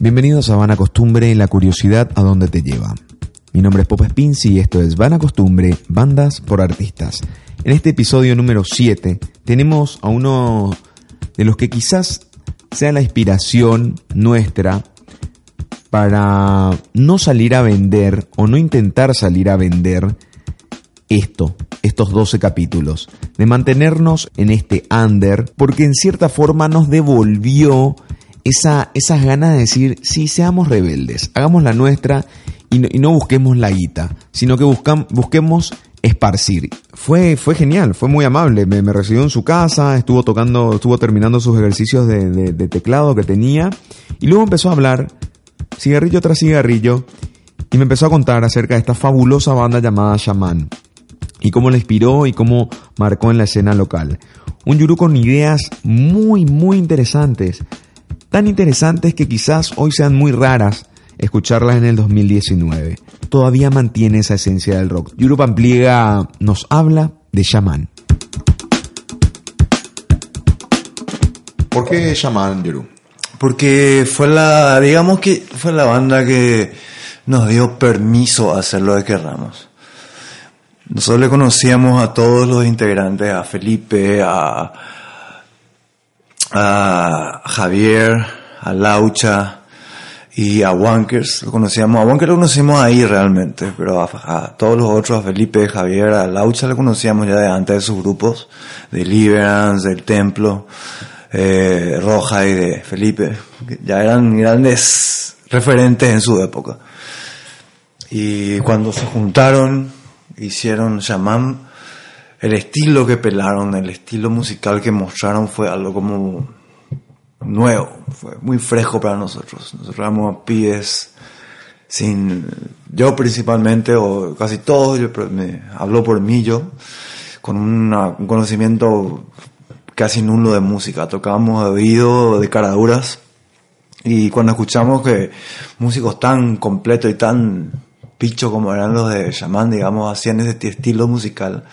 Bienvenidos a Vana Costumbre, la curiosidad a dónde te lleva. Mi nombre es Pop Spincy y esto es Vana Costumbre, bandas por artistas. En este episodio número 7 tenemos a uno de los que quizás sea la inspiración nuestra para no salir a vender o no intentar salir a vender esto, estos 12 capítulos, de mantenernos en este under, porque en cierta forma nos devolvió esa, esas ganas de decir, sí, seamos rebeldes, hagamos la nuestra y no, busquemos la guita, sino que busquemos esparcir. Fue, fue genial, fue muy amable, me, recibió en su casa, estuvo tocando, estuvo terminando sus ejercicios de, de teclado que tenía y luego empezó a hablar, cigarrillo tras cigarrillo, y me empezó a contar acerca de esta fabulosa banda llamada Shaman y cómo la inspiró y cómo marcó en la escena local. Un yuru con ideas muy, muy interesantes tan interesantes que quizás hoy sean muy raras escucharlas en el 2019. Todavía mantiene esa esencia del rock. Yuru Pampliega nos habla de Shaman. ¿Por qué Shaman, Yuru? Porque fue la, digamos que fue la banda que nos dio permiso a hacer lo que querramos. Nosotros le conocíamos a todos los integrantes, a Felipe, a, a Javier, a Laucha y a Wankers. Lo conocíamos, a Wankers lo conocimos ahí realmente, pero a, todos los otros, a Felipe, Javier, a Laucha lo conocíamos ya de antes de sus grupos, de Liberance, del Templo, eh, Roja y de Felipe, ya eran grandes referentes en su época. Y cuando se juntaron, hicieron Shaman, el estilo que pelaron, el estilo musical que mostraron fue algo como nuevo, fue muy fresco para nosotros. Nosotros éramos pies sin, yo principalmente, o casi todos, yo me hablo por mí yo, con un conocimiento casi nulo de música. Tocábamos de oído, de caraduras, y cuando escuchamos que músicos tan completos y tan pichos como eran los de Shaman, digamos, hacían ese estilo musical,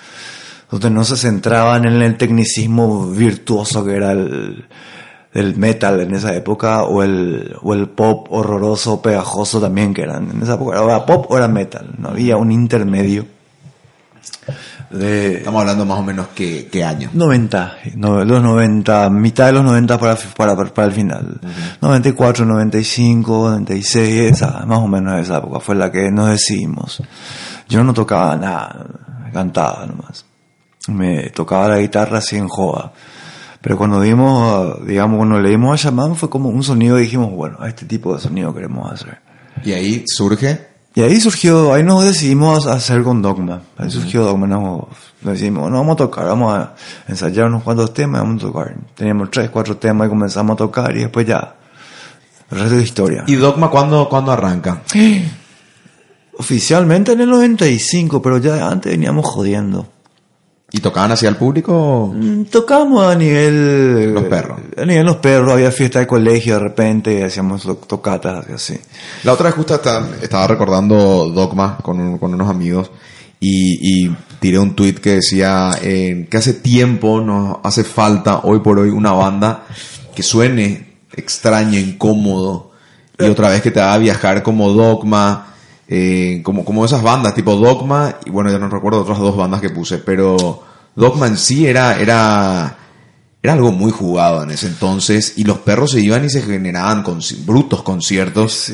donde no se centraban en el tecnicismo virtuoso que era el, metal en esa época o el, o el pop horroroso, pegajoso también que eran en esa época. Era pop o era metal, no había un intermedio. De Estamos hablando más o menos qué, qué año. 90, los 90, mitad de los 90 para, para, para el final. 94, 95, 96, esa, más o menos esa época fue la que nos decidimos. Yo no tocaba nada, cantaba nomás me tocaba la guitarra así en joda. Pero cuando vimos, digamos, cuando leímos a Shaman fue como un sonido y dijimos, bueno, a este tipo de sonido queremos hacer. ¿Y ahí surge? Y ahí surgió, ahí nos decidimos hacer con Dogma. Ahí surgió Dogma, nos decidimos, no vamos a tocar, vamos a ensayar unos cuantos temas y vamos a tocar. Teníamos tres, cuatro temas y comenzamos a tocar y después ya, el resto de historia. ¿Y Dogma cuándo, cuándo arranca? Oficialmente en el 95, pero ya antes veníamos jodiendo. ¿Y tocaban hacia el público? Mm, tocábamos a nivel... Los perros. A nivel los perros, había fiesta de colegio de repente, hacíamos tocatas así. La otra vez justo estaba recordando Dogma con, con unos amigos y, tiré un tweet que decía eh, que hace tiempo nos hace falta hoy por hoy una banda que suene extraño, incómodo y otra vez que te haga viajar como Dogma eh, como, como esas bandas tipo Dogma, y bueno, ya no recuerdo otras dos bandas que puse, pero Dogma en sí era, era, era algo muy jugado en ese entonces, y los perros se iban y se generaban con, brutos conciertos.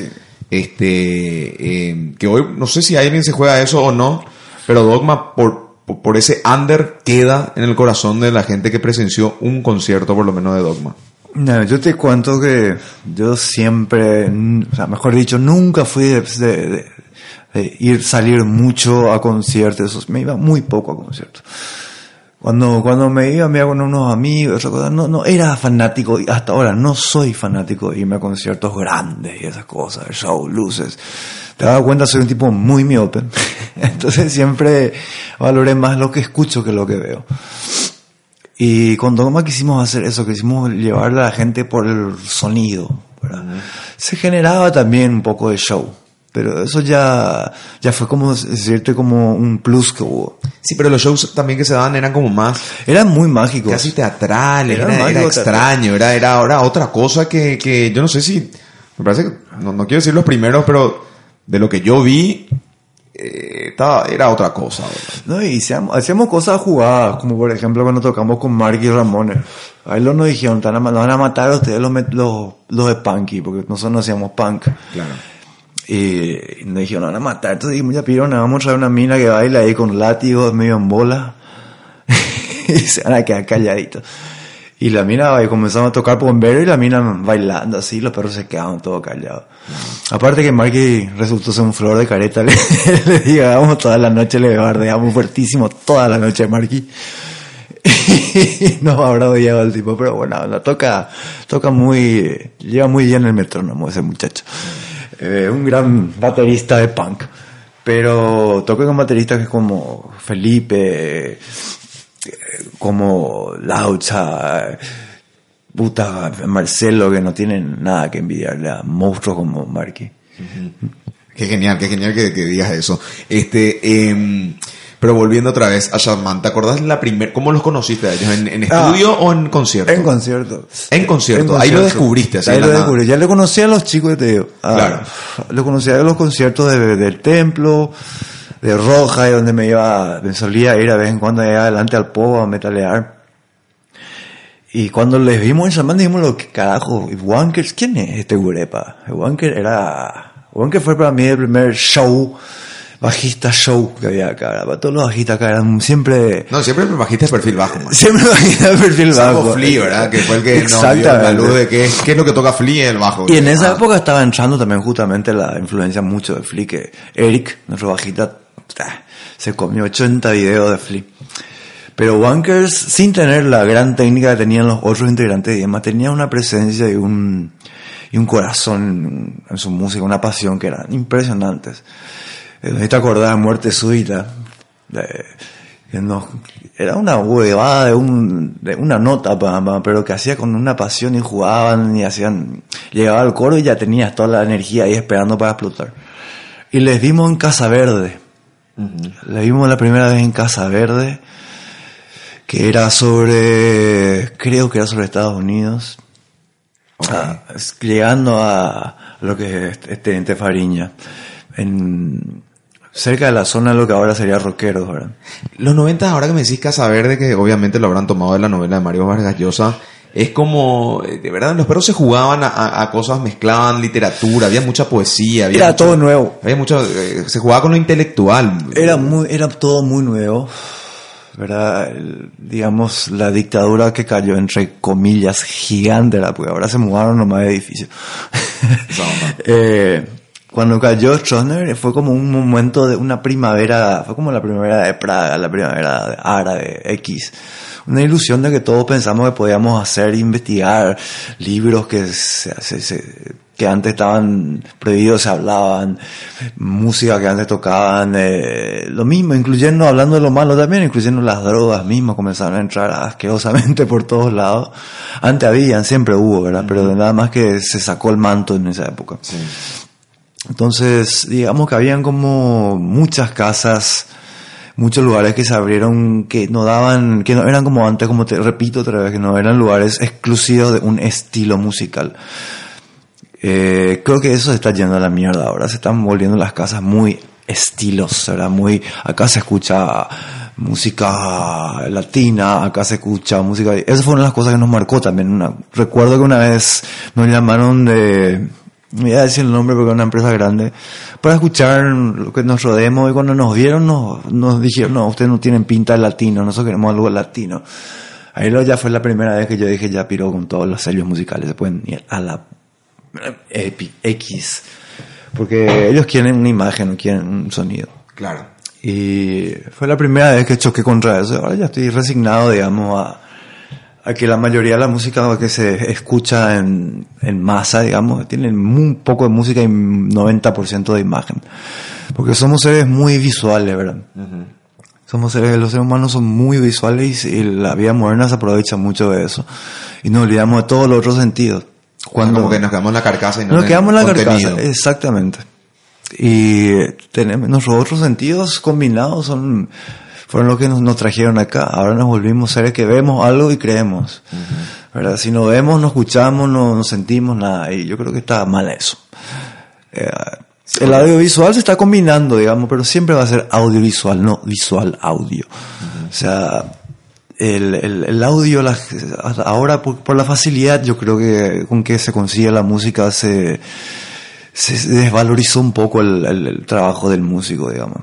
Este, eh, que hoy no sé si alguien se juega eso o no, pero Dogma por, por, ese under queda en el corazón de la gente que presenció un concierto por lo menos de Dogma. No, yo te cuento que yo siempre, o sea, mejor dicho, nunca fui de, ir salir mucho a conciertos, me iba muy poco a conciertos. Cuando, cuando me iba, me iba con unos amigos, no, no era fanático, y hasta ahora no soy fanático de irme a conciertos grandes y esas cosas, show, luces. Te das cuenta, soy un tipo muy miope. Entonces siempre valoré más lo que escucho que lo que veo. Y con Dogma quisimos hacer eso, quisimos llevarle a la gente por el sonido. ¿verdad? Se generaba también un poco de show. Pero eso ya, ya fue como decirte como un plus que hubo. Sí, pero los shows también que se daban eran como más Eran muy mágicos. casi teatrales, Era era, era extraño, era, era ahora otra cosa que, que yo no sé si, me parece que, no, no quiero decir los primeros, pero de lo que yo vi, eh, estaba, era otra cosa. ¿verdad? No, y hacíamos, hacíamos cosas jugadas, como por ejemplo cuando tocamos con Mark y Ramones. Ahí los nos dijeron, "Te van a- nos van a matar a ustedes los, los, los de Punky, porque nosotros no hacíamos punk. Claro. Y, nos dijeron, van a matar. Entonces dijimos, ya pidieron, vamos a traer una mina que baila ahí con látigos, medio en bola. y se van a quedar calladitos. Y la mina, y comenzamos a tocar bombero y la mina bailando así, los perros se quedaban todos callados. Aparte que Marky resultó ser un flor de careta, le, le digamos toda la noche, le bardeamos fuertísimo toda la noche a Marky. Y nos habrá odiado el tipo, pero bueno, la toca, toca muy, lleva muy bien el metrónomo ese muchacho. Eh, un gran baterista de punk. Pero toca con bateristas que como Felipe, eh, como Laucha, eh, puta Marcelo, que no tienen nada que envidiarle a monstruos como Marky. Qué genial, qué genial que, que digas eso. Este, em, pero volviendo otra vez a Shaman, ¿te acordás la primer, cómo los conociste a ellos? ¿En, en Ah. estudio o en concierto? En concierto. En concierto. Ahí lo descubriste, así Ahí de lo descubrí. Ya le conocía a los chicos, te digo. Ah, Claro. Lo conocía de los conciertos de- del templo, de Roja, y donde me iba, me solía ir a vez en cuando allá adelante al Pogo a metalear. Y cuando les vimos en Shaman dijimos, lo que carajo, ¿y Wankers, ¿quién es este gurepa? Wanker era, Wanker fue para mí el primer show, bajista show que había acá. Para todos los bajistas acá eran siempre, No, siempre me bajiste de perfil bajo, man. siempre bajista de perfil Salvo bajo. Flea, ¿verdad? Que fue el que nos dio la luz de qué, qué es lo que toca Flea en el bajo. Y en esa Ah, época estaba entrando también justamente la influencia mucho de Flea, que Eric, nuestro bajista, se comió 80 videos de Flea. Pero Wankers, sin tener la gran técnica que tenían los otros integrantes y demás, tenía una presencia y un, y un corazón en su música, una pasión que eran impresionantes. Eh, ¿Te acordás Muerte Súbita? De- que nos- era una huevada de, un, de una nota, pero que hacía con una pasión y jugaban y hacían, llegaba al coro y ya tenías toda la energía ahí esperando para explotar. Y les vimos en Casa Verde. Les vimos la primera vez en Casa Verde, que era sobre, creo que era sobre Estados Unidos. Ah, llegando a lo que es este Ente Fariña. En, cerca de la zona de lo que ahora sería Roqueros, ¿verdad? Los 90, ahora que me decís Casa Verde, que obviamente lo habrán tomado de la novela de Mario Vargas Llosa, es como, eh, de verdad, los perros se jugaban a, a- cosas, mezclaban literatura, había mucha poesía, había Era mucho- todo nuevo. Había mucho, eh, se jugaba con lo intelectual. Era muy, era todo muy nuevo, ¿verdad? El- digamos, la dictadura que cayó entre comillas gigante, ¿verdad? porque ahora se mudaron nomás de edificios. Eh, cuando cayó Stroessner fue como un momento de una primavera, fue como la primavera de Praga, la primavera de árabe, X. Una ilusión de que todos pensamos que podíamos hacer, investigar libros que, se- se- se- que antes estaban prohibidos, se hablaban, música que antes tocaban, eh, lo mismo, incluyendo, hablando de lo malo también, incluyendo las drogas mismas, comenzaron a entrar asquerosamente por todos lados. Antes habían, siempre hubo, ¿verdad? Pero nada más que se sacó el manto en esa época. Entonces, digamos que habían como muchas casas, muchos lugares que se abrieron que no daban, que no eran como antes, como te repito otra vez, que no eran lugares exclusivos de un estilo musical. Eh, creo que eso se está yendo a la mierda ahora, se están volviendo las casas muy estilos, ¿verdad? Muy, acá se escucha música latina, acá se escucha música, esas fueron las cosas que nos marcó también. Una- recuerdo que una vez nos llamaron de, voy a decir el nombre porque es una empresa grande, para escuchar lo que nos rodeemos y cuando nos vieron nos, nos dijeron, no, ustedes no tienen pinta de latino, nosotros queremos algo latino. Ahí lo ya fue la primera vez que yo dije, ya piro con todos los sellos musicales, se pueden ir a la Epi- X. Porque ellos quieren una imagen, no quieren un sonido. Claro. Y fue la primera vez que choqué contra eso. Ahora ya estoy resignado, digamos, a, a que la mayoría de la música que se escucha en, en masa, digamos, tiene un poco de música y 90% de imagen. Porque somos seres muy visuales, ¿verdad? Somos seres, los seres humanos son muy visuales y la vida moderna se aprovecha mucho de eso. Y nos olvidamos de todos los otros sentidos. Cuando Como que nos quedamos en la carcasa y no nos quedamos en la contenido. carcasa, exactamente. Y tenemos nuestros otros sentidos combinados son fueron los que nos, nos trajeron acá. Ahora nos volvimos seres que vemos algo y creemos. ¿verdad? Si no vemos, no escuchamos, no, no sentimos nada. Y yo creo que está mal eso. Eh, el audiovisual se está combinando, digamos, pero siempre va a ser audiovisual, no visual audio. O sea, el, el, el audio, la- ahora por, por la facilidad, yo creo que con que se consigue la música se, se desvalorizó un poco el- el trabajo del músico, digamos.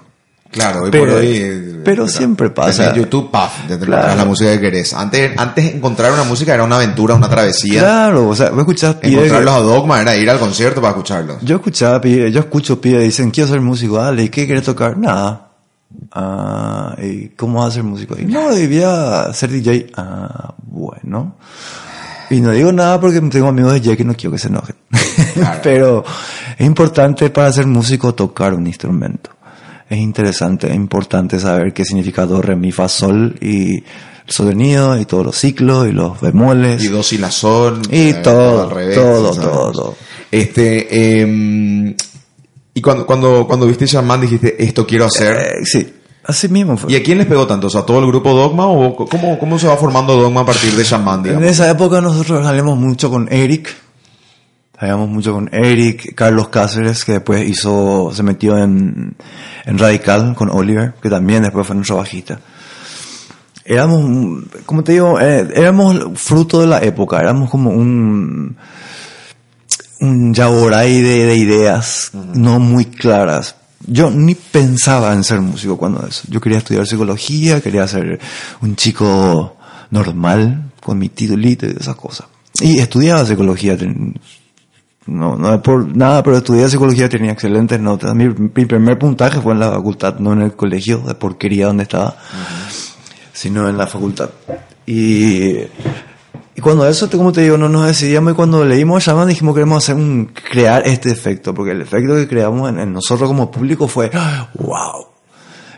Claro, hoy Pero- por hoy. eh, pero ¿verdad? siempre pasa. Tenés YouTube, paf, te Claro. la música que querés. Antes, antes encontrar una música era una aventura, una travesía. Claro, o sea, vos escuchás Encontrarlos a Dogma era ir al concierto para escucharlos. Yo escuchaba, pibes- yo escucho pibes dicen, quiero ser músico, dale, ¿y qué quieres tocar? Nada. Ah, ¿y cómo vas a ser músico? Y no, debía ser DJ. Ah, bueno. Y no digo nada porque tengo amigos de DJ que no quiero que se enojen. Claro. Pero es importante para ser músico tocar un instrumento. Es interesante, es importante saber qué significa do, re, mi, fa, sol y el sonido y todos los ciclos y los bemoles. Y dos y la sol. Y eh, todo, al revés, todo, ¿sabes? todo, todo. Este, eh, y cuando, cuando, cuando viste Shaman dijiste, esto quiero hacer. Eh, sí, así mismo fue. ¿Y a quién les pegó tanto? O sea, ¿todo el grupo Dogma o cómo, cómo se va formando Dogma a partir de Shaman, En digamos? esa época nosotros salíamos mucho con Eric. Salíamos mucho con Eric, Carlos Cáceres, que después hizo, se metió en, en Radical con Oliver, que también después fue nuestro bajista. Éramos, como te digo, eh, éramos fruto de la época, éramos como un, un yaboray de, de ideas no muy claras. Yo ni pensaba en ser músico cuando eso. Yo quería estudiar psicología, quería ser un chico normal, con mi titulito y esas cosas. Y estudiaba psicología. No, no es por nada, pero estudié psicología, tenía excelentes notas. Mi, mi primer puntaje fue en la facultad, no en el colegio, de porquería donde estaba, sino en la facultad. Y, y cuando eso, como te digo, no nos decidíamos y cuando leímos Shaman dijimos queremos hacer un, crear este efecto, porque el efecto que creamos en, en nosotros como público fue, wow.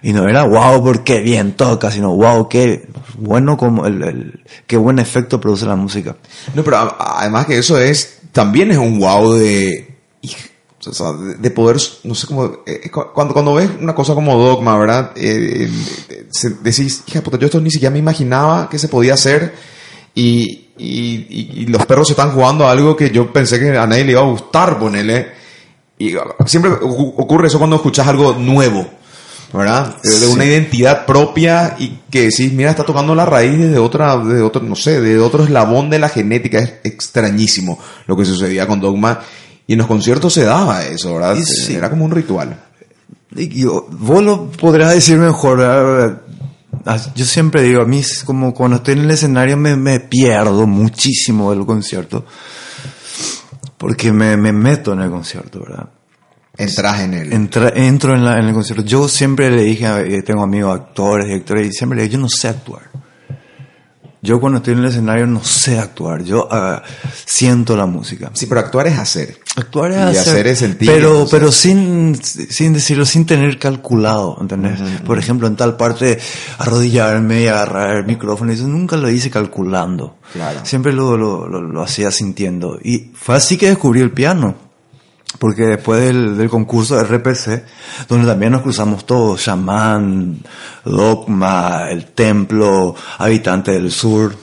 Y no era wow porque bien toca, sino wow qué bueno como el, el- qué buen efecto produce la música. No, pero además que eso es, también es un wow de, de, de poder, no sé cómo, eh, cu- cuando, cuando ves una cosa como Dogma, ¿verdad? Eh, eh, se- decís, hija puta, yo esto ni siquiera me imaginaba que se podía hacer y, y, los perros están jugando a algo que yo pensé que a nadie le iba a gustar, ponele. Y uh, siempre ocu- ocurre eso cuando escuchas algo nuevo, ¿verdad? De, de una identidad propia y que decís, mira, está tocando la raíz de otra, de otro, no sé, de otro eslabón de la genética. Es extrañísimo lo que sucedía con Dogma. Y en los conciertos se daba eso, ¿verdad? Sí. Era como un ritual. Y yo- vos lo podrás decir mejor. ¿verdad? Yo siempre digo, a mí como cuando estoy en el escenario me, me pierdo muchísimo del concierto. Porque me, me meto en el concierto, ¿verdad? Entras en el... Entra- entro en, la- en el concierto. Yo siempre le dije, a- eh, tengo amigos actores, directores, y siempre le digo, yo no sé actuar. Yo cuando estoy en el escenario no sé actuar. Yo ah, siento la música. Sí, pero actuar es hacer. Actuar es Y hacer, hacer es sentir, pero, pero sin, sin decirlo, sin tener calculado, ¿entendés? Por ejemplo, en tal parte, arrodillarme y agarrar el micrófono, eso nunca lo hice calculando. Claro. Siempre lo, lo, lo, lo hacía sintiendo. Y fue así que descubrí el piano. Porque después del, del concurso de RPC, donde también nos cruzamos todos, Shaman, Dogma, El Templo, Habitante del Sur,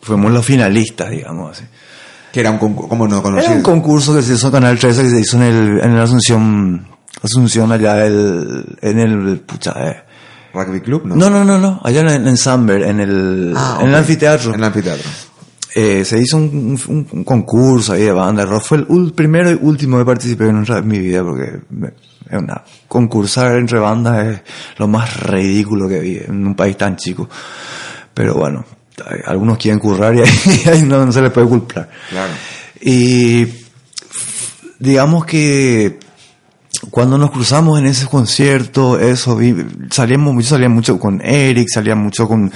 fuimos los finalistas, digamos así. Que era un concurso, no. Era un concurso que se hizo en Canal 13 que se hizo en el, en la Asunción, Asunción allá el, en el, pucha, eh. Rugby Club, ¿no? No, no, no, no, allá en, en Samber, en el, Ah, en el anfiteatro. En el anfiteatro. Eh, se hizo un, un- un concurso ahí de banda rock. Fue el ul- primero y último que participé en, otra- en mi vida porque me- es una, concursar entre bandas es lo más ridículo que vi en un país tan chico. Pero bueno, hay- algunos quieren currar y ahí, ahí no, no se les puede culpar. Claro. Y digamos que cuando nos cruzamos en ese concierto, eso, vi, salíamos, yo salía mucho con Eric, salía mucho con,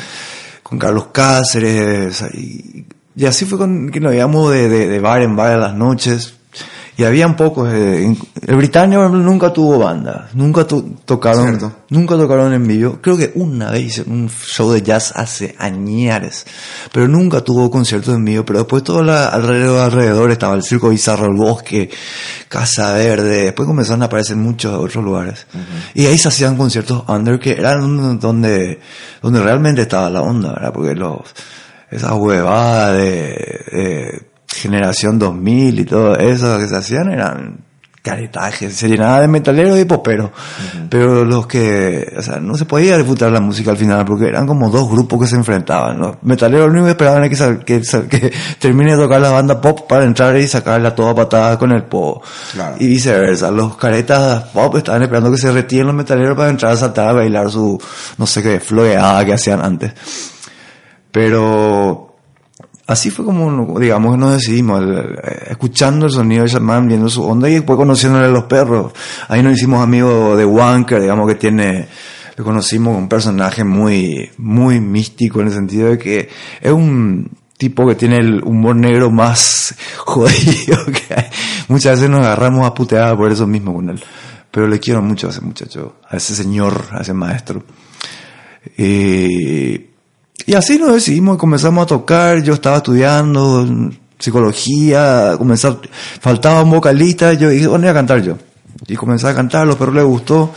con Carlos Cáceres, y, y así fue con, que nos íbamos de, de, de bar en bar a las noches, y habían pocos. Eh, el Britannia por ejemplo, nunca tuvo banda, nunca to- tocaron, Cierto. nunca tocaron en vivo. Creo que una vez hicieron un show de jazz hace añares, pero nunca tuvo conciertos en vivo. Pero después todo la, alrededor, alrededor estaba el Circo Bizarro, el Bosque, Casa Verde. Después comenzaron a aparecer muchos otros lugares y ahí se hacían conciertos under que eran donde donde realmente estaba la onda, ¿verdad? Porque los esas huevadas de, de generación 2000 y todo eso que se hacían eran caretajes, se llenaba de metaleros y poperos, pero los que, o sea, no se podía disfrutar la música al final porque eran como dos grupos que se enfrentaban, los metaleros lo único que esperaban es que, sal- que, sal- que termine de tocar la banda pop para entrar y sacarla toda patada con el pop, Claro. y viceversa, los caretas pop estaban esperando que se retiren los metaleros para entrar a saltar a bailar su, no sé qué, floreada que hacían antes. Pero así fue como, digamos, nos decidimos, eh, escuchando el sonido de Shaman, viendo su onda y después conociéndole a los perros. Ahí nos hicimos amigos de Wanker, digamos que tiene, le conocimos un personaje muy, muy místico en el sentido de que es un tipo que tiene el humor negro más jodido que hay. Muchas veces nos agarramos a putear por eso mismo con él. Pero le quiero mucho a ese muchacho, a ese señor, a ese maestro. Y, y así nos decidimos y comenzamos a tocar. Yo estaba estudiando psicología, comenzar, faltaba un vocalista. Yo dije, bueno, voy a cantar yo. Y comencé a cantar, a los perros les gustó.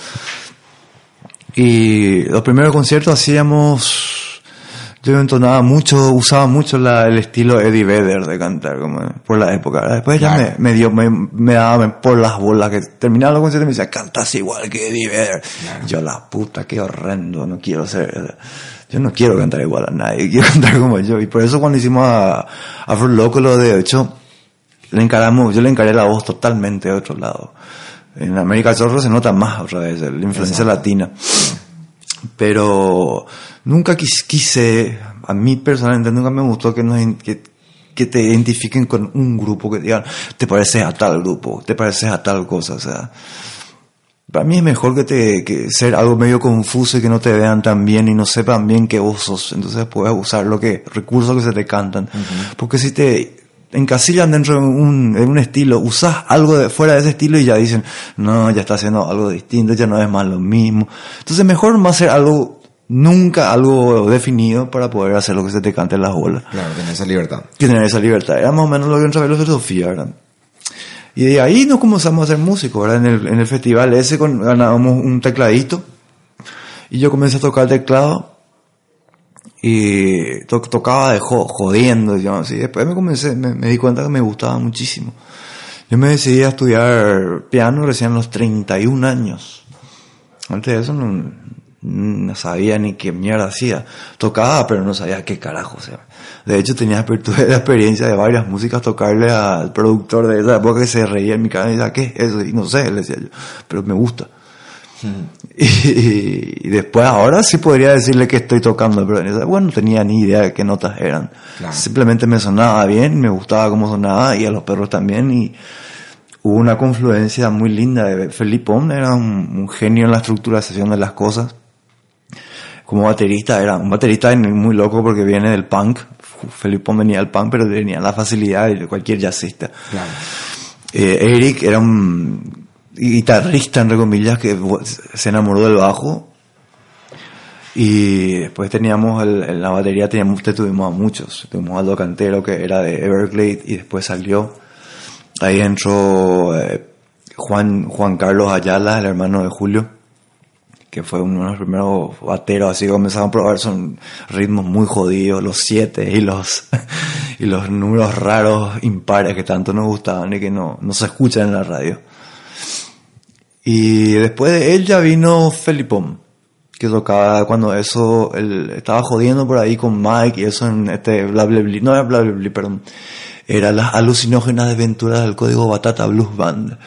Y los primeros conciertos hacíamos, yo entonaba mucho, usaba mucho la- el estilo Eddie Vedder de cantar, como por la época. Después ya Claro. me, me dio, me, me daba por las bolas que terminaba los conciertos y me decía, cantas igual que Eddie Vedder. Yo la puta, qué horrendo, no quiero ser, yo no quiero cantar igual a nadie, quiero cantar como yo. Y por eso cuando hicimos a Afro Loco, lo de hecho, le encaramos, yo le encaré la voz totalmente de otro lado. En América Zorro se nota más otra vez, la influencia latina. Pero nunca quis- quise, a mí personalmente nunca me gustó que, nos, que, que te identifiquen con un grupo, que digan, te pareces a tal grupo, te pareces a tal cosa, o sea. Para mí es mejor que te que ser algo medio confuso y que no te vean tan bien y no sepan bien que vos sos. Entonces puedes usar lo que recursos que se te cantan. Porque si te encasillan dentro de un, de un estilo, usas algo de fuera de ese estilo y ya dicen, no, ya está haciendo algo distinto, ya no es más lo mismo. Entonces mejor no hacer algo, nunca algo definido para poder hacer lo que se te cante en las bolas Claro, tener esa libertad. que tener esa libertad. Era más o menos lo que otra vez la filosofía, ¿verdad? Y de ahí nos comenzamos a hacer músicos, ¿verdad? En el, en el festival ese ganábamos un tecladito y yo comencé a tocar teclado y to- tocaba de jo- jodiendo, yo así. Después me comencé, me, me di cuenta que me gustaba muchísimo. Yo me decidí a estudiar piano recién a los 31 años. Antes de eso no, no sabía ni qué mierda hacía. Tocaba, pero no sabía qué carajo. O sea. De hecho, tenía tuve la experiencia de varias músicas tocarle al productor de esa época que se reía en mi cara y decía, ¿qué es eso? Y no sé, le decía yo, pero me gusta. Y, y después ahora sí podría decirle que estoy tocando, pero en esa- bueno, no tenía ni idea de qué notas eran. Claro. Simplemente me sonaba bien, me gustaba cómo sonaba y a los perros también y hubo una confluencia muy linda de Felipe Pom, era un, un genio en la estructuración de las cosas. Como baterista, era un baterista muy loco porque viene del punk. Felipe Pom venía del punk, pero tenía la facilidad de cualquier jazzista. Claro. Eh, Eric era un guitarrista, entre comillas, que se enamoró del bajo. Y después teníamos el- en la batería, teníamos, usted tuvimos a muchos. Tuvimos a Aldo Cantero, que era de Everglade, y después salió. Ahí entró eh, Juan, Juan Carlos Ayala, el hermano de Julio, que fue uno de los primeros bateros, así que comenzaron a probar, son ritmos muy jodidos, los siete y los, y los números raros impares que tanto nos gustaban y que no, no se escuchan en la radio. Y después de él ya vino Felipón, que tocaba cuando eso, él estaba jodiendo por ahí con Mike y eso en este bla bla bla, no era bla bla bla, perdón, era las alucinógenas aventuras del código Batata Blues Band.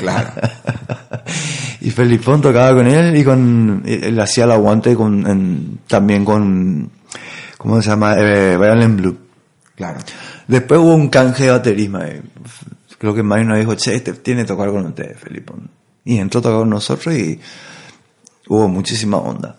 Claro. y Felipón tocaba con él y con él hacía el aguante con en- también con ¿cómo se llama? Eh, Blue. Claro. Después hubo un canje de baterismo. eh. Creo que Mario nos dijo, che, este tiene que tocar con ustedes, Felipe. Y entró a tocar con nosotros y hubo muchísima onda.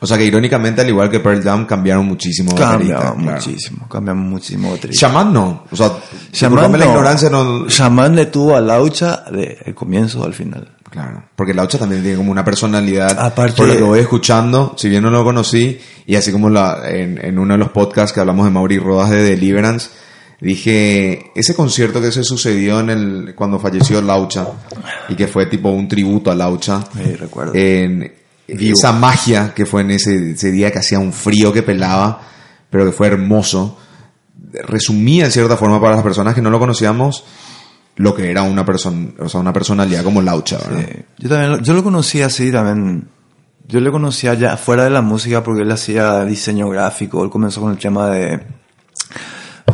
O sea que irónicamente, al igual que Pearl Jam, cambiaron muchísimo. claro. muchísimo, cambiamos muchísimo. Shaman no. O sea, Shaman discúlpame la no. ignorancia no. Shaman le tuvo a Laucha de el comienzo al final. Claro. Porque Laucha también tiene como una personalidad. Aparte- por lo que voy escuchando, si bien no lo conocí, y así como la, en, en uno de los podcasts que hablamos de Mauri Rodas de Deliverance, dije, ese concierto que se sucedió en el, cuando falleció Laucha, y que fue tipo un tributo a Laucha, Sí, recuerdo. en esa magia que fue en ese, ese día que hacía un frío que pelaba, pero que fue hermoso, resumía en cierta forma para las personas que no lo conocíamos lo que era una persona, o sea, una personalidad como Laucha, ¿verdad? Yo también, lo- yo lo conocí así también. Yo le conocía ya fuera de la música porque él hacía diseño gráfico. Él comenzó con el tema de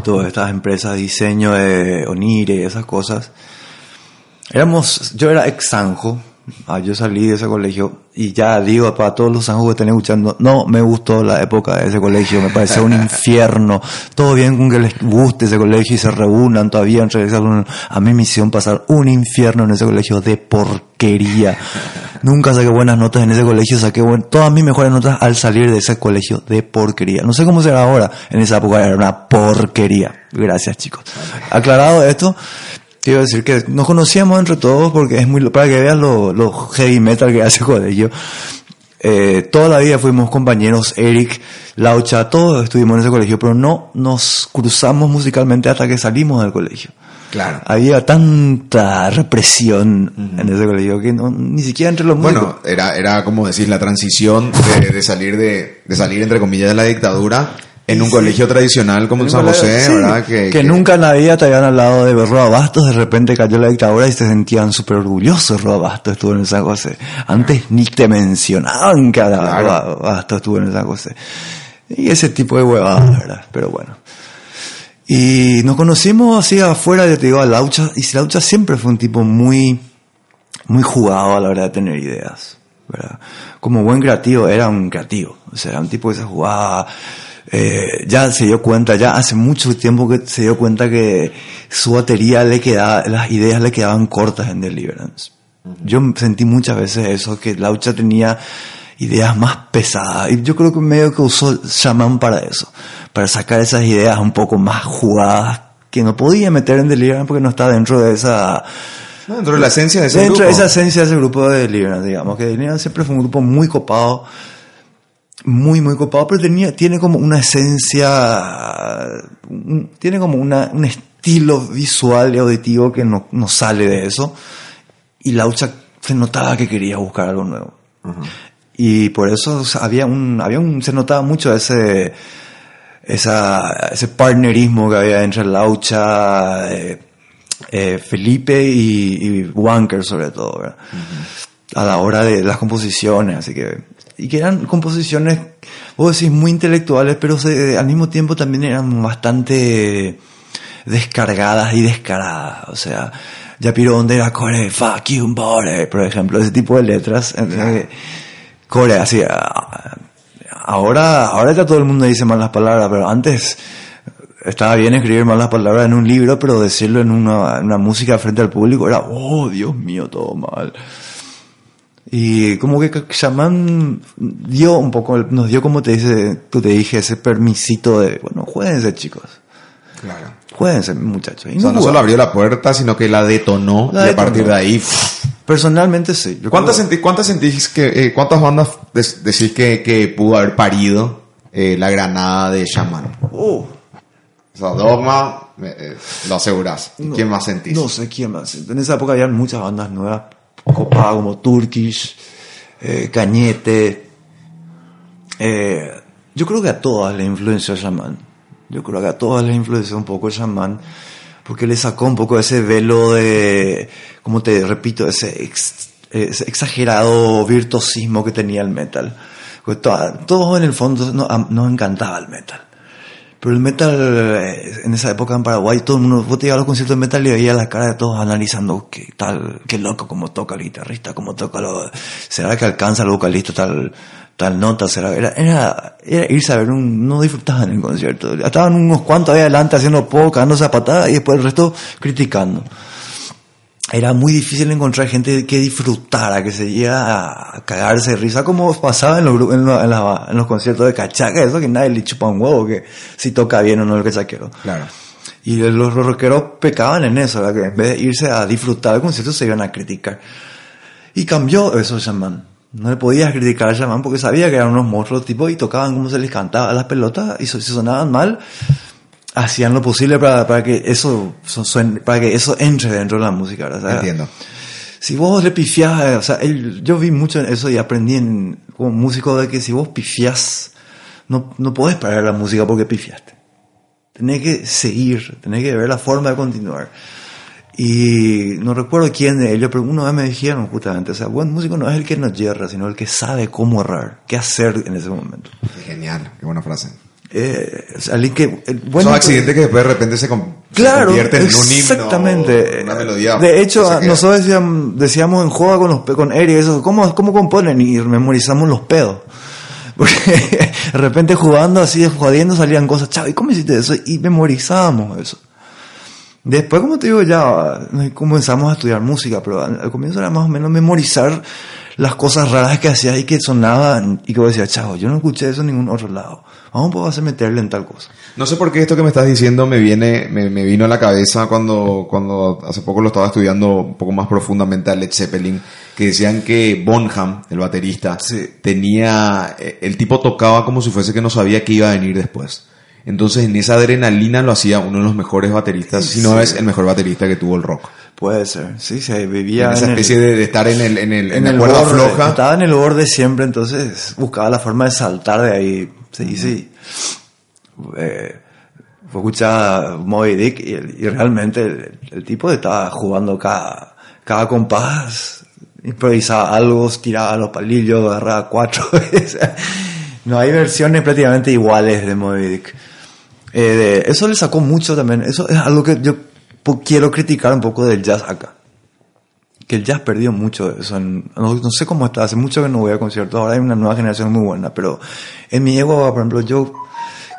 todas estas empresas diseño de Onire y esas cosas. Éramos, yo era ex Sanjo. Ah, yo salí de ese colegio y ya digo para todos los Sanjos que estén escuchando, no me gustó la época de ese colegio, me pareció un infierno. Todo bien con que les guste ese colegio y se reúnan todavía entre alumnos. A mí me hicieron pasar un infierno en ese colegio de porquería. Nunca saqué buenas notas en ese colegio, saqué buen- todas mis mejores notas al salir de ese colegio de porquería. No sé cómo será ahora, en esa época era una porquería. Gracias chicos. Aclarado esto, quiero decir que nos conocíamos entre todos porque es muy, para que vean lo, lo heavy metal que hace colegio. Eh, toda la vida fuimos compañeros, Eric, Laucha, todos estuvimos en ese colegio, pero no nos cruzamos musicalmente hasta que salimos del colegio. Claro. Había tanta represión en ese colegio que no- ni siquiera entre los músicos. Bueno, era, era como decir la transición de, de salir de, de salir entre comillas de la dictadura en un colegio tradicional como en San José, Sí, ¿verdad? Que, nunca en la vida te habían hablado de Roa Bastos, de repente cayó la dictadura y se sentían súper orgullosos Roa Bastos estuvo en el San José. Antes ni te mencionaban que Claro. Roa Bastos estuvo en el San José. Y ese tipo de huevadas, ¿verdad? Pero bueno. Y nos conocimos así afuera, ya te digo, a Laucha, y Laucha siempre fue un tipo muy, muy jugado a la hora de tener ideas, ¿verdad? Como buen creativo, era un creativo, o sea, era un tipo que se jugaba, eh, ya se dio cuenta, ya hace mucho tiempo que se dio cuenta que su batería le quedaba, las ideas le quedaban cortas en Deliverance. Yo sentí muchas veces eso, que Laucha tenía ideas más pesadas, y yo creo que medio que usó Shaman para eso, para sacar esas ideas un poco más jugadas, que no podía meter en Deliverance porque no está dentro de esa, No, dentro de la esencia de ese Dentro grupo. de esa esencia de ese grupo de Deliverance, digamos, que Deliverance siempre fue un grupo muy copado, muy, muy copado, pero tenía, tiene como una esencia, un- tiene como una, un estilo visual y auditivo que no, no sale de eso, y Laucha se notaba que quería buscar algo nuevo. Y por eso o sea, había un, había un, se notaba mucho ese, esa, ese partnerismo que había entre Laucha, eh, eh, Felipe y, y Wanker sobre todo, ¿verdad? a la hora de las composiciones, así que, y que eran composiciones, vos decís, muy intelectuales, pero se- al mismo tiempo también eran bastante descargadas y descaradas, o sea, ya piro donde era core, fuck you, bore, por ejemplo, ese tipo de letras, core, así, ah, ahora, ahora ya todo el mundo dice malas palabras, pero antes estaba bien escribir malas palabras en un libro, pero decirlo en una, en una música frente al público era, oh, Dios mío, todo mal. Y como que Shaman dio un poco, nos dio como te dice, tú te dije, ese permisito de, bueno, jueguense chicos, Claro. jueguense muchachos. Y O sea, no solo abrió la puerta, sino que la detonó La y a partir de ahí... pff, Personalmente sí. Yo ¿Cuántas, sentí- cuántas sentís que, eh, cuántas bandas des- decís que, que pudo haber parido eh, la granada de Shaman? Uh, O sea, Dogma, eh, lo asegurás. ¿Y ¿Quién más sentís? No sé quién más. En esa época había muchas bandas nuevas, copadas como Turkish, eh, Cañete. Eh, yo creo que a todas le influenció Shaman. Yo creo que a todas les influenció un poco Shaman, porque le sacó un poco ese velo de, como te repito, ese, ex- exagerado virtuosismo que tenía el metal. Pues todos en el fondo no- am- nos encantaba el metal. Pero el metal, eh, en esa época en Paraguay, todo el mundo, vos te ibas a los conciertos de metal y veías la cara de todos analizando qué tal, qué loco cómo toca el guitarrista, cómo toca lo, será que alcanza el vocalista tal, tal nota, era, era, era, era irse a ver un, no disfrutaban el concierto. Estaban unos cuantos ahí adelante haciendo poco, cagándose a patadas y después el resto criticando. Era muy difícil encontrar gente que disfrutara, que se llegara a cagarse de risa, como pasaba en los, en, en la- en los conciertos de cachaca, eso que nadie le chupa un huevo, que si toca bien o no el cachaquero. Claro. Y los rockeros pecaban en eso, ¿verdad? que en vez de irse a disfrutar del concierto se iban a criticar. Y cambió eso Shaman. No le podías criticar a Shaman porque sabía que eran unos monstruos tipos y tocaban como se les cantaba a las pelotas y si sonaban mal, hacían lo posible para, para que eso so- suene- para que eso entre dentro de la música. ¿verdad? O sea, Entiendo. si vos le pifiás, eh, o sea, el- yo vi mucho en eso y aprendí en, como músico de que si vos pifiás, no, no podés parar la música porque pifiaste. Tenés que seguir, tenés que ver la forma de continuar. Y no recuerdo quién de ellos, pero una vez me dijeron justamente, o sea, buen músico no es el que no yerra, sino el que sabe cómo errar, qué hacer en ese momento. Qué genial, qué buena frase. Eh, alguien que... el buen- Son accidentes que después de repente se, convierten en un himno. exactamente. Una melodía. De hecho, nosotros decíamos, decíamos en juego con los con Eri eso, ¿cómo, cómo componen? Y memorizamos los pedos. Porque de repente jugando así, jodiendo, salían cosas, chavo, ¿y cómo hiciste eso? Y memorizábamos eso. Después, como te digo, ya eh, comenzamos a estudiar música, pero al comienzo era más o menos memorizar las cosas raras que hacías y que sonaban y que vos decías, chavo, yo no escuché eso en ningún otro lado. Vamos a hacer meterle en tal cosa. No sé por qué esto que me estás diciendo me viene, me, me vino a la cabeza cuando, cuando hace poco lo estaba estudiando un poco más profundamente a Led Zeppelin, que decían que Bonham, el baterista, Sí. tenía, eh, el tipo tocaba como si fuese que no sabía qué iba a venir después. Entonces en esa adrenalina lo hacía uno de los mejores bateristas, si no Sí. es el mejor baterista que tuvo el rock. Puede ser, sí, se vivía En esa en el- especie de, de estar en el, en el, en en la el cuerda borde, floja. estaba en el borde siempre, entonces buscaba la forma de saltar de ahí. Sí, sí. Eh, escuchar Moby Dick y, y realmente el, el tipo estaba jugando cada, cada compás, improvisaba algo, tiraba los palillos, agarraba cuatro. No hay versiones prácticamente iguales de Moby Dick. Eh, eso le sacó mucho también. Eso es algo que yo quiero criticar un poco del jazz acá que el jazz perdió mucho no, no sé cómo está, hace mucho que no voy a conciertos, ahora hay una nueva generación muy buena, pero en mi época, por ejemplo, yo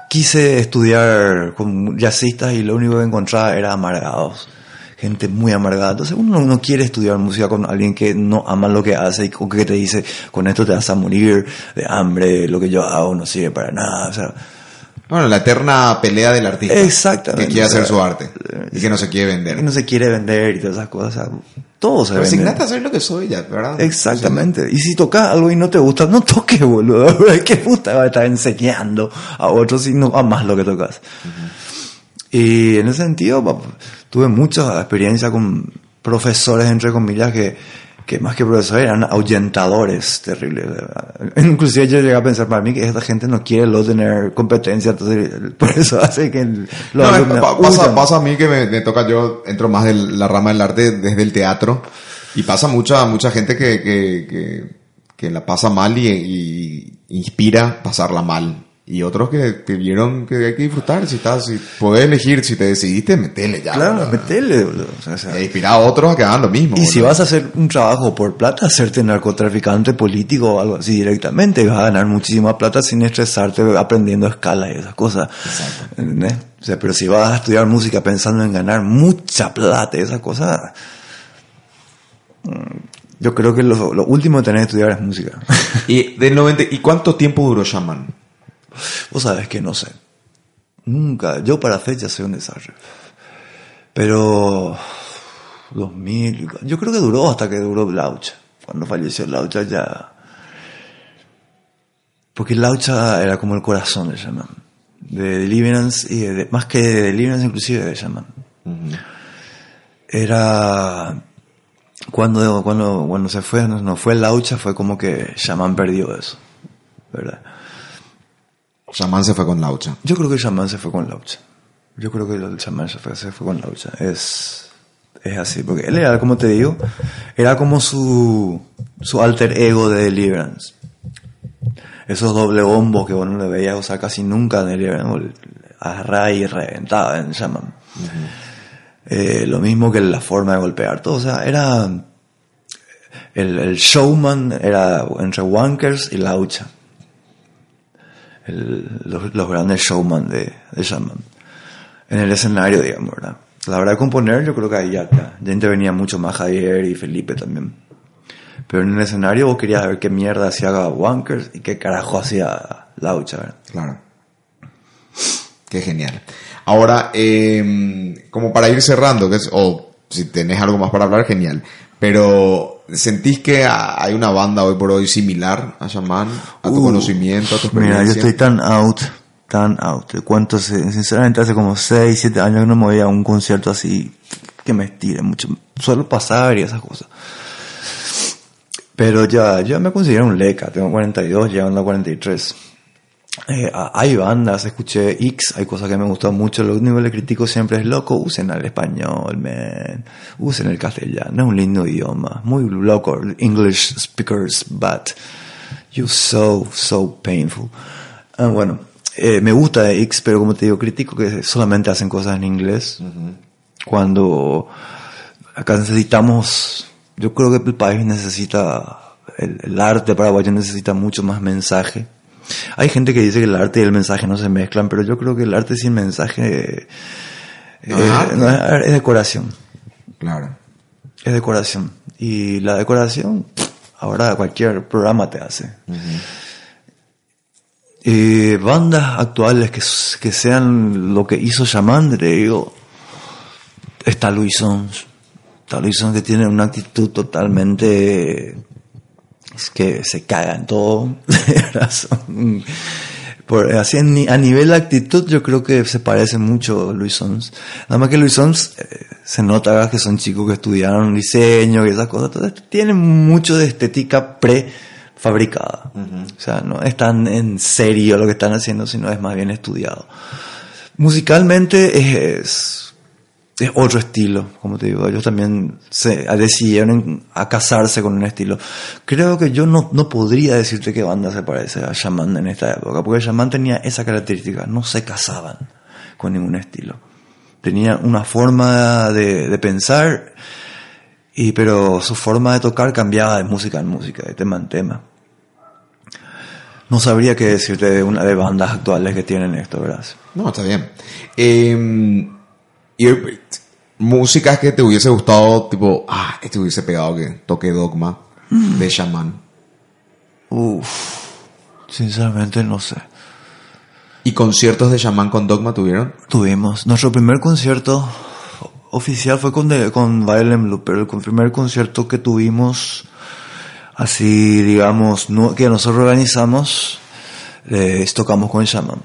quise estudiar con jazzistas y lo único que encontraba era amargados. Gente muy amargada. Entonces uno no quiere estudiar música con alguien que no ama lo que hace y o que te dice, con esto te vas a morir de hambre, lo que yo hago no sirve para nada. O sea, Bueno, la eterna pelea del artista. Exactamente. Que quiere hacer su arte. Y que no se quiere vender. que no se quiere vender y todas esas cosas. Todo se vende. A hacer lo que soy ya, ¿verdad? Exactamente. Y si tocas algo y no te gusta, no toques, boludo. ¿Qué gusta estar enseñando a otros si no amas lo que tocas? Y en ese sentido, tuve mucha experiencia con profesores, entre comillas, que, que más que profesores eran ahuyentadores terribles. Inclusive yo llegué a pensar para mí que esta gente no quiere lo tener competencia, entonces por eso hace que los No, pa- pasa, pasa a mí que me, me toca, yo entro más de la rama del arte desde el teatro y pasa mucha mucha gente que, que, que, que la pasa mal y, y inspira pasarla mal. Y otros que, que vieron que hay que disfrutar, si estás, si podés elegir, si te decidiste, metele ya. Claro, boludo. metele, boludo. O sea, E inspirar a otros a que hagan lo mismo. Y si vas a hacer un trabajo por plata, hacerte narcotraficante político o algo así directamente, vas a ganar muchísima plata sin estresarte aprendiendo escalas y esas cosas. ¿Entendés? O sea, pero si vas a estudiar música pensando en ganar mucha plata y esas cosas, mm, yo creo que lo, lo último que tenés que estudiar es música. Y del 90, ¿y cuánto tiempo duró Shaman? Vos sabés que no sé. Nunca, yo para fecha soy un desastre. Pero 2000, yo creo que duró hasta que duró Laucha. Cuando falleció Laucha ya... Porque Laucha era como el corazón de Shaman. De Deliverance, y de- más que de Deliverance inclusive de Shaman. Era... Cuando, cuando, cuando se fue, no, no fue Laucha, fue como que Shaman perdió eso. ¿Verdad? Shaman se fue con Laucha. Yo creo que el chamán se fue con Laucha. Yo creo que el chamán se fue, se fue con Laucha. Es, es así, porque él era, como te digo, era como su, su alter ego de Deliverance. Esos doble bombos que bueno le veías usar casi nunca en Deliverance, agarraba y reventaba en Shaman. Eh, lo mismo que la forma de golpear todo, o sea, era el, el showman era entre Wankers y Laucha. Los, grandes showman de, de Shaman. En el escenario, digamos, ¿verdad? La verdad componer, yo creo que ahí ya, ya, ya intervenía mucho más Javier y Felipe también. Pero en el escenario vos querías ver qué mierda hacía Wankers y qué carajo hacía Laucha. Claro. Qué genial. Ahora, eh, como para ir cerrando, o si tenés algo más para hablar, genial. Pero, ¿sentís que ha- hay una banda hoy por hoy similar a Shaman? A tu Uh, conocimiento, a tu experiencia. Mira, yo estoy tan out, tan out. Se- sinceramente, hace como 6, 7 años que no me voy a un concierto así que me estire mucho. Suelo pasar y esas cosas. Pero ya, yo me considero un leca, tengo 42, llegando a 43. Eh, hay bandas, escuché X, hay cosas que me gustan mucho, lo único que le critico siempre es loco, usen el español, man, usen el castellano, es un lindo idioma, muy loco, English speakers, but you so, so painful. Ah, bueno, eh, me gusta X, pero como te digo, critico que solamente hacen cosas en inglés, cuando acá necesitamos, yo creo que el país necesita, el, el arte paraguayo necesita mucho más mensaje. Hay gente que dice que el arte y el mensaje no se mezclan, pero yo creo que el arte sin mensaje eh, No es arte. no es- es decoración. Claro. Es decoración. Y la decoración, ahora cualquier programa te hace. Eh, bandas actuales que, que sean lo que hizo Shaman, te digo, está Luis Sons. Está Luis Sons que tiene una actitud totalmente... Es que se caga en todo. Por, así en a nivel de actitud yo creo que se parece mucho a Luis Sons. Nada más que Luis Sons eh, se nota que son chicos que estudiaron diseño y esas cosas. Entonces tienen mucho de estética prefabricada. O sea, no es tan en serio lo que están haciendo, sino es más bien estudiado. Musicalmente es, es otro estilo, como te digo, ellos también se decidieron a casarse con un estilo. Creo que yo no, no podría decirte qué banda se parece a Shaman en esta época, porque Shaman tenía esa característica, no se casaban con ningún estilo. Tenían una forma de, de pensar, y, pero su forma de tocar cambiaba de música en música, de tema en tema. No sabría qué decirte de una de bandas actuales que tienen esto, ¿verdad? No, está bien. Eh, y eh, músicas que te hubiese gustado, tipo, ah, este hubiese pegado que toque Dogma de Shaman. Uf, sinceramente no sé. ¿Y conciertos de Shaman con Dogma tuvieron? Tuvimos nuestro primer concierto oficial fue con, de, con Violent Blue, pero el primer concierto que tuvimos, así digamos, no- que nosotros organizamos, eh, tocamos con Shaman.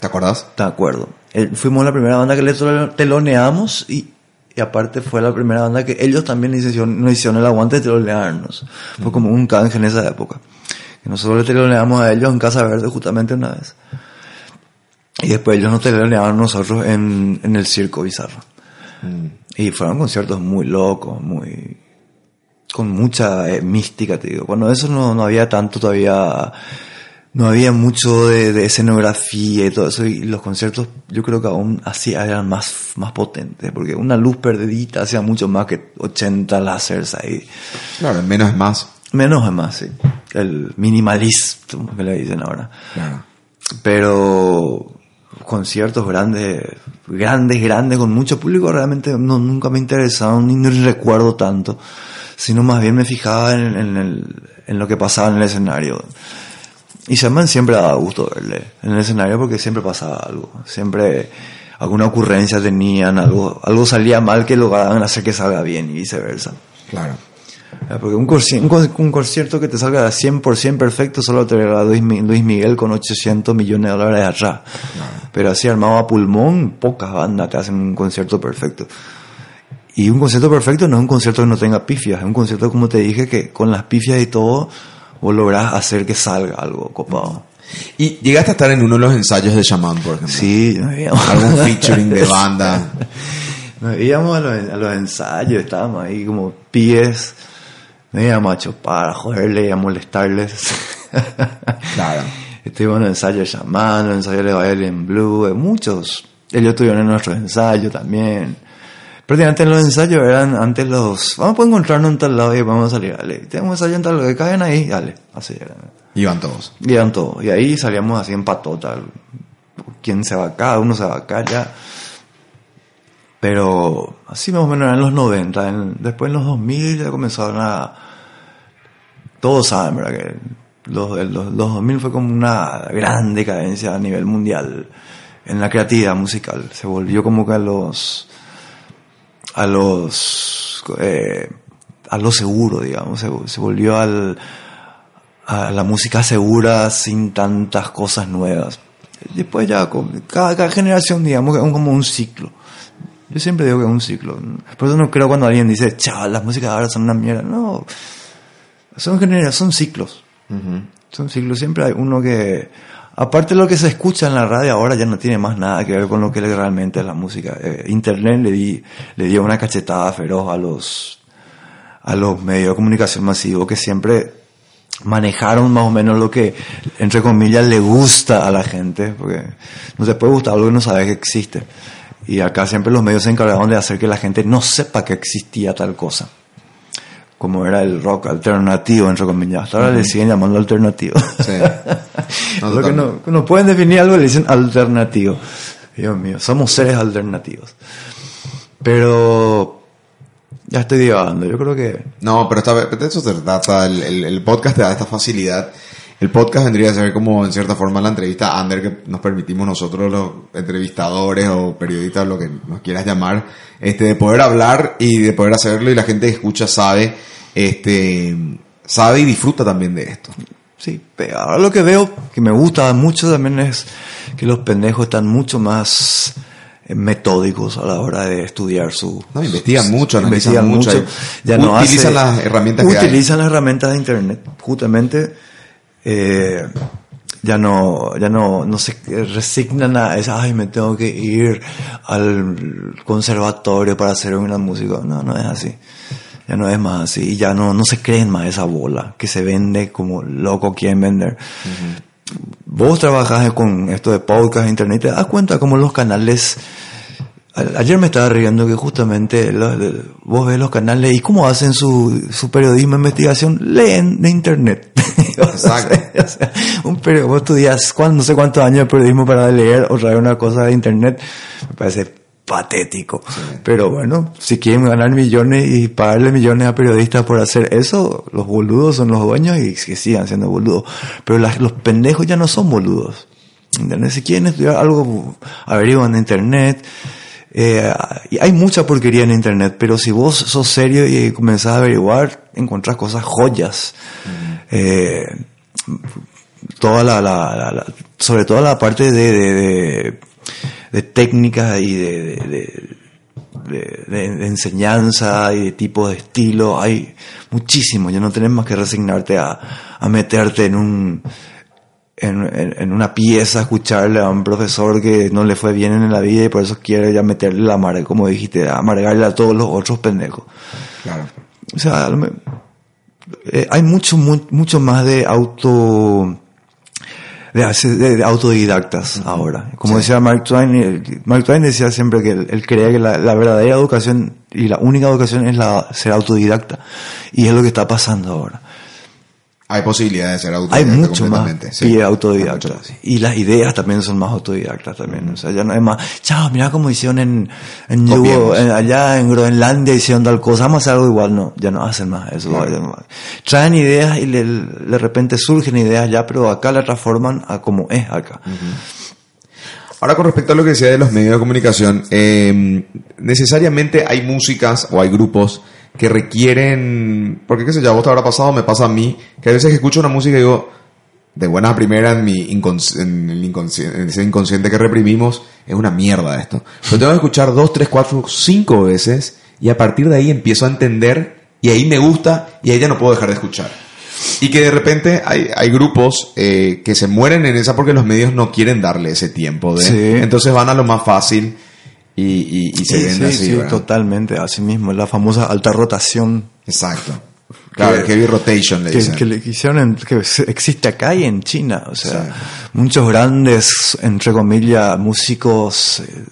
¿Te acordás? De acuerdo. Eh, fuimos la primera banda que le telo- teloneamos y, y aparte fue la primera banda que ellos también nos hicieron, nos hicieron el aguante de telonearnos. Fue como un canje en esa época. Que nosotros le teloneamos a ellos en Casa Verde justamente una vez. Y después ellos nos teloneaban a nosotros en, en el Circo Bizarro. Y fueron conciertos muy locos, muy... con mucha eh, mística, te digo. Cuando eso no, no había tanto todavía... No había mucho de, de escenografía y todo eso, y los conciertos yo creo que aún así eran más, más potentes, porque una luz perdidita hacía mucho más que 80 láseres ahí. Claro, menos es más. Menos es más, sí. El minimalismo que le dicen ahora. Claro. Pero conciertos grandes, grandes, grandes, con mucho público, realmente no, nunca me interesaron ni, ni recuerdo tanto, sino más bien me fijaba en, en, el, en lo que pasaba en el escenario. Y Shaman siempre daba gusto verle en el escenario porque siempre pasaba algo, siempre alguna ocurrencia tenían, algo, algo salía mal que lograban hacer que salga bien y viceversa. Claro. Ah, Porque un, concierto que te salga 100% perfecto solo te regala Luis Miguel con 800 millones de dólares atrás. Pero así armado a pulmón, pocas bandas te hacen un concierto perfecto. Y un concierto perfecto no es un concierto que no tenga pifias, es un concierto como te dije que con las pifias y todo vos lográs hacer que salga algo copado. ¿Y llegaste a estar en uno de los ensayos de Shaman, por ejemplo? Sí, nos íbamos- Algún featuring de banda. Nos íbamos a los, a los ensayos, estábamos ahí como pies, nos íbamos a chupar, a joderle, a molestarles. Claro. Estuvimos en los ensayos de Shaman, los ensayos de Baile en Blue, muchos. Ellos estuvieron en nuestros ensayos también. Prácticamente los ensayos eran antes los, vamos a encontrarnos en tal lado y vamos a salir, dale, tenemos ensayo en tal lado, que caen ahí, dale, así era. Iban todos. Iban todos. Y ahí salíamos así en patota. ¿Quién se va acá? Uno se va acá, ya. Pero así más o menos eran los 90. En- después en los 2000 ya comenzaron a... Todos saben, ¿verdad? Que los, los, los 2000 fue como una gran decadencia a nivel mundial en la creatividad musical. Se volvió como que a los... A los... eh, a lo seguro, digamos. Se, se volvió al a la música segura sin tantas cosas nuevas. Después ya, cada, cada generación, digamos, es como un ciclo. Yo siempre digo que es un ciclo. Por eso no creo cuando alguien dice, chaval, las músicas ahora son una mierda. No, son generaciones, son ciclos. Son ciclos. Siempre hay uno que, aparte lo que se escucha en la radio ahora, ya no tiene más nada que ver con lo que realmente es la música. Eh, Internet le, di, le dio una cachetada feroz a los, a los medios de comunicación masivos que siempre manejaron más o menos lo que, entre comillas, le gusta a la gente, porque no se puede gustar algo que no sabe que existe. Y acá siempre los medios se encargaron de hacer que la gente no sepa que existía tal cosa. Como era el rock alternativo, entre comillas. Hasta ahora le siguen llamando alternativo. Sí. No, Lo que no, no pueden definir algo le dicen alternativo. Dios mío, somos seres alternativos. Pero ya estoy divagando. Yo creo que No, pero esta vez, de eso se trata. El, el- el podcast te da esta facilidad. El podcast vendría a ser como, en cierta forma, la entrevista under que nos permitimos nosotros, los entrevistadores o periodistas, lo que nos quieras llamar, este, de poder hablar y de poder hacerlo y la gente que escucha sabe, este, sabe y disfruta también de esto. Sí, pero ahora lo que veo que me gusta mucho también es que los pendejos están mucho más eh, metódicos a la hora de estudiar su... No, investigan su- mucho, analizan investigan mucho, mucho. Ya no utilizan hace- las herramientas que hay. Utilizan las herramientas de internet, justamente. Eh, ya no, ya no, no se resignan a esa, ay, me tengo que ir al conservatorio para hacer una música. No, no es así. Ya no es más así. Y ya no, no se creen más esa bola que se vende como loco quieren vender. Vos trabajás con esto de podcast, internet, te das cuenta como los canales. Ayer me estaba riendo que justamente lo- lo- vos ves los canales y cómo hacen su, su periodismo de investigación, leen de internet. Exacto. O sea, un periodismo, vos estudias no sé cuántos años de periodismo para leer o traer una cosa de internet, me parece patético. Pero bueno, si quieren ganar millones y pagarle millones a periodistas por hacer eso, los boludos son los dueños y que sigan siendo boludos. Pero las- los pendejos ya no son boludos. ¿Entendés? Si quieren estudiar algo, averiguan en internet. Eh, y hay mucha porquería en internet, pero si vos sos serio y comenzás a averiguar, encontrás cosas joyas. Eh, toda la, la- la- la- sobre todo la parte de, de, de, de técnicas y de enseñanza y de tipo de estilo, hay muchísimo, ya no tenés más que resignarte a, a meterte en un en, en- en una pieza, escucharle a un profesor que no le fue bien en la vida y por eso quiere ya meterle la amarga, como dijiste, amargarle a todos los otros pendejos. Claro. O sea, eh, hay mucho, mu- mucho más de auto, de, de- de autodidactas ahora. Como decía Mark Twain, eh, Mark Twain decía siempre que él, él creía que la, la verdadera educación y la única educación es la ser autodidacta. Y es lo que está pasando ahora. Hay posibilidad de ser Hay autodidacta mucho más sí. Hay mucho más. Y las ideas también son más autodidactas también. O sea, ya no es más, chao, mira cómo hicieron en, en Yugo, Copiemos. en- allá en Groenlandia hicieron tal cosa, vamos a hacer algo igual. No, ya no hacen más eso. Traen ideas y le- de repente surgen ideas ya, pero acá la transforman a como es acá. Ahora con respecto a lo que decía de los medios de comunicación, eh, necesariamente hay músicas o hay grupos que requieren, porque qué sé yo, a vos te habrá pasado, me pasa a mí, que a veces que escucho una música y digo, de buena primera en mi incons- en el inconsci- en ese inconsciente que reprimimos, es una mierda esto. Pero tengo que escuchar dos, tres, cuatro, cinco veces y a partir de ahí empiezo a entender y ahí me gusta y ahí ya no puedo dejar de escuchar. Y que de repente hay, hay grupos eh, que se mueren en esa porque los medios no quieren darle ese tiempo. De, Sí. Entonces van a lo más fácil y, y, y se Sí, ven sí, así. sí, ¿verdad? totalmente, así mismo, la famosa alta rotación Exacto. Claro, Que- heavy rotation le que, dicen. que le hicieron que existe acá y en China o sea Sí. muchos grandes entre comillas músicos eh,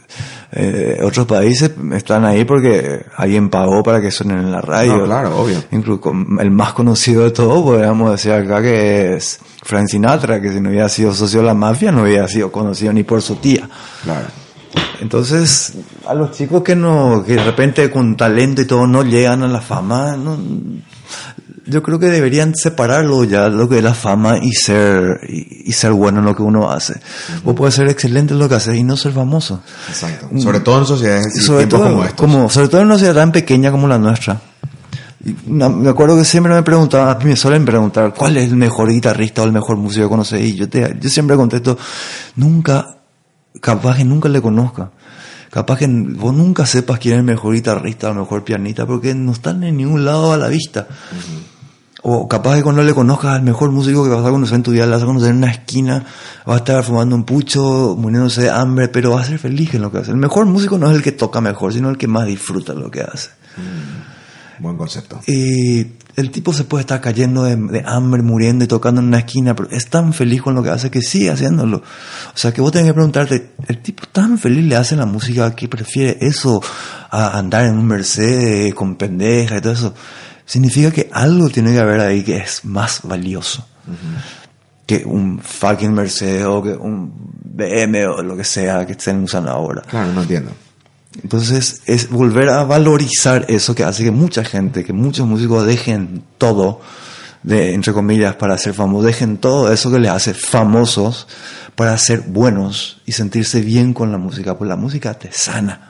Eh, otros países están ahí porque alguien pagó para que suenen en la radio. No, claro, obvio. Incluso el más conocido de todos, podríamos decir acá que es Frank Sinatra, que si no hubiera sido socio de la mafia no hubiera sido conocido ni por su tía. Claro. Entonces, a los chicos que no, que de repente con talento y todo no llegan a la fama, no- yo creo que deberían separarlo ya lo que es la fama y ser, y, y ser bueno en lo que uno hace. Vos puedes ser excelente en lo que haces y no ser famoso. Exacto. Sobre todo en sociedades y Mm. sobre todo, como estos. como, sobre todo en una ciudad tan pequeña como la nuestra. Me acuerdo que siempre me preguntaban, me suelen preguntar, ¿cuál es el mejor guitarrista o el mejor músico que conoces? Y yo, te, yo siempre contesto, nunca, capaz que nunca le conozca. Capaz que vos nunca sepas quién es el mejor guitarrista o el mejor pianista porque no están en ningún lado a la vista. O capaz que cuando le conozcas al mejor músico que vas a conocer en tu vida, le vas a conocer en una esquina, va a estar fumando un pucho, muriéndose de hambre, pero va a ser feliz en lo que hace. El mejor músico no es el que toca mejor, sino el que más disfruta lo que hace. Buen concepto. Y el tipo se puede estar cayendo de, de hambre, muriendo y tocando en una esquina, pero es tan feliz con lo que hace que sigue haciéndolo. O sea, que vos tenés que preguntarte, el tipo tan feliz le hace la música que prefiere eso a andar en un Mercedes con pendeja y todo eso. Significa que algo tiene que haber ahí que es más valioso que un fucking Mercedes o que un BM o lo que sea que estén usando ahora. Claro, no entiendo. Entonces es volver a valorizar eso que hace que mucha gente, que muchos músicos dejen todo, de, entre comillas, para ser famosos, dejen todo eso que les hace famosos para ser buenos y sentirse bien con la música, pues la música te sana.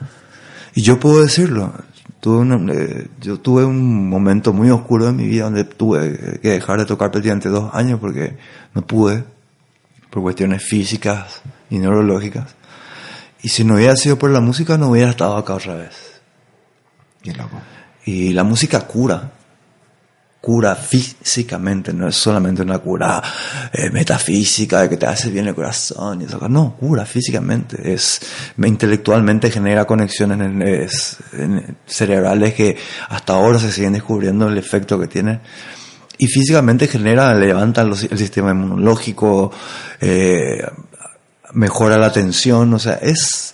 Y yo puedo decirlo, tuve una- eh, yo tuve un momento muy oscuro en mi vida donde tuve que dejar de tocar prácticamente dos años porque no pude, por cuestiones físicas y neurológicas. Y si no hubiera sido por la música, no hubiera estado acá otra vez. Qué loco. Y la música cura. Cura físicamente, no es solamente una cura eh, metafísica de que te hace bien el corazón y eso. No, cura físicamente. Es, intelectualmente genera conexiones en- es- en- cerebrales que hasta ahora se siguen descubriendo el efecto que tiene. Y físicamente genera, levanta el sistema inmunológico, eh, mejora la atención, o sea, es,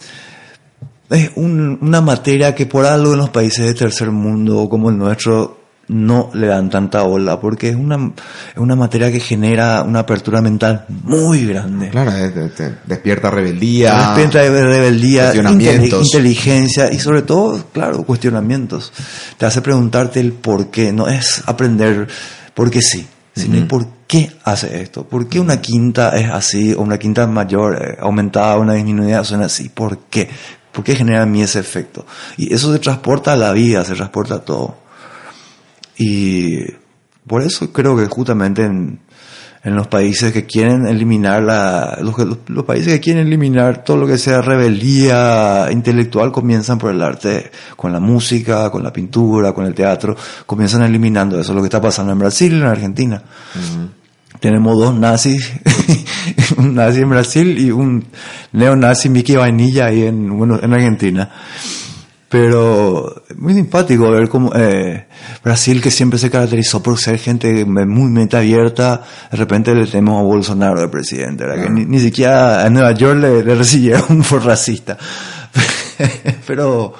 es un- una materia que por algo en los países de tercer mundo como el nuestro no le dan tanta ola, porque es una, es una materia que genera una apertura mental muy grande. Claro, despierta rebeldía. Despierta de rebeldía, inteligencia y sobre todo, claro, cuestionamientos. Te hace preguntarte el por qué, no es aprender porque sí, sino por qué hace esto, por qué una quinta es así, o una quinta mayor, eh, aumentada, una disminuida suena así, por qué, por qué genera a mí ese efecto. Y eso se transporta a la vida, se transporta a todo. Y por eso creo que justamente en, en los países que quieren eliminar la, los, que- los, países que quieren eliminar todo lo que sea rebeldía intelectual comienzan por el arte, con la música, con la pintura, con el teatro, comienzan eliminando eso, lo que está pasando en Brasil y en Argentina. Tenemos dos nazis, un nazi en Brasil y un neonazi Mickey Vainilla ahí en, bueno, en Argentina. Pero muy simpático ver cómo eh, Brasil, que siempre se caracterizó por ser gente muy mente abierta, de repente le tenemos a Bolsonaro de presidente, ¿verdad? que ni, ni siquiera en Nueva York le, le recibieron por racista. Pero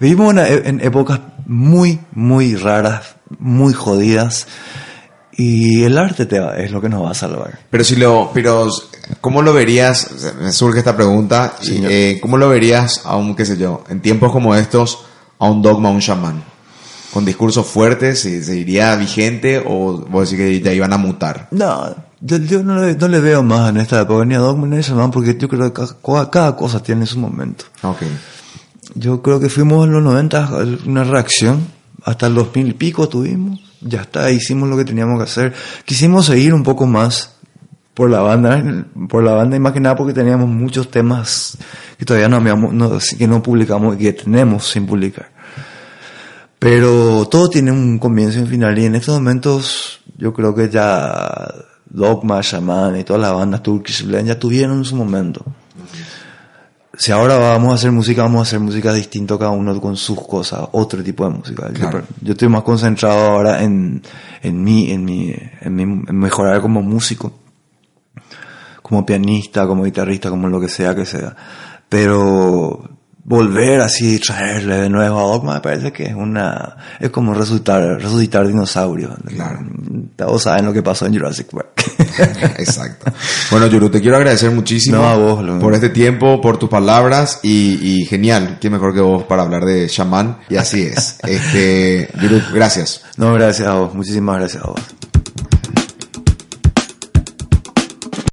vivimos en, en épocas muy, muy raras, muy jodidas, y el arte te va- es lo que nos va a salvar. Pero si lo, pero ¿cómo lo verías? Me surge esta pregunta. eh, ¿Cómo lo verías a un, qué sé yo, en tiempos como estos, a un dogma, a un chamán? Con discursos fuertes, ¿se, se iría vigente o vos decís que ya iban a mutar? No, yo, yo no, le, no le veo más en esta época ni a Dogma ni a Shaman porque yo creo que cada, cada cosa tiene su momento. Ok. Yo creo que fuimos en los 90 una reacción, hasta el 2000 y pico tuvimos, ya está, hicimos lo que teníamos que hacer. Quisimos seguir un poco más por la banda, por la banda y porque teníamos muchos temas que todavía no, no- que no publicamos y que tenemos sin publicar. Pero todo tiene un comienzo y un final y en estos momentos yo creo que ya Dogma, Shaman y todas las bandas Turkish Blend ya tuvieron su momento. Si ahora vamos a hacer música, vamos a hacer música distinto cada uno con sus cosas, otro tipo de música. Yo- estoy más concentrado ahora en, en mí, en mi, en mi, en mejorar como músico, como pianista, como guitarrista, como lo que sea que sea. Pero volver así, traerle de nuevo a Dogma, me parece que es una, es como resucitar, resucitar dinosaurios. Claro. Todos saben lo que pasó en Jurassic Park. Exacto. Bueno, Yuru, te quiero agradecer muchísimo No, a vos, lo por este tiempo, por tus palabras y, y genial. Qué mejor que vos para hablar de chamán. Y así es. Este, Yuru, gracias. no, gracias a vos, muchísimas gracias a vos.